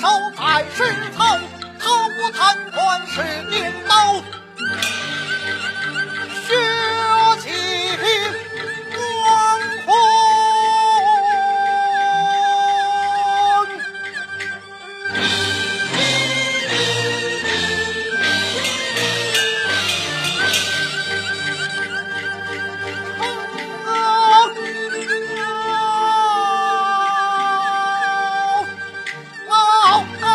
手在石头，偷贪官是你。oh.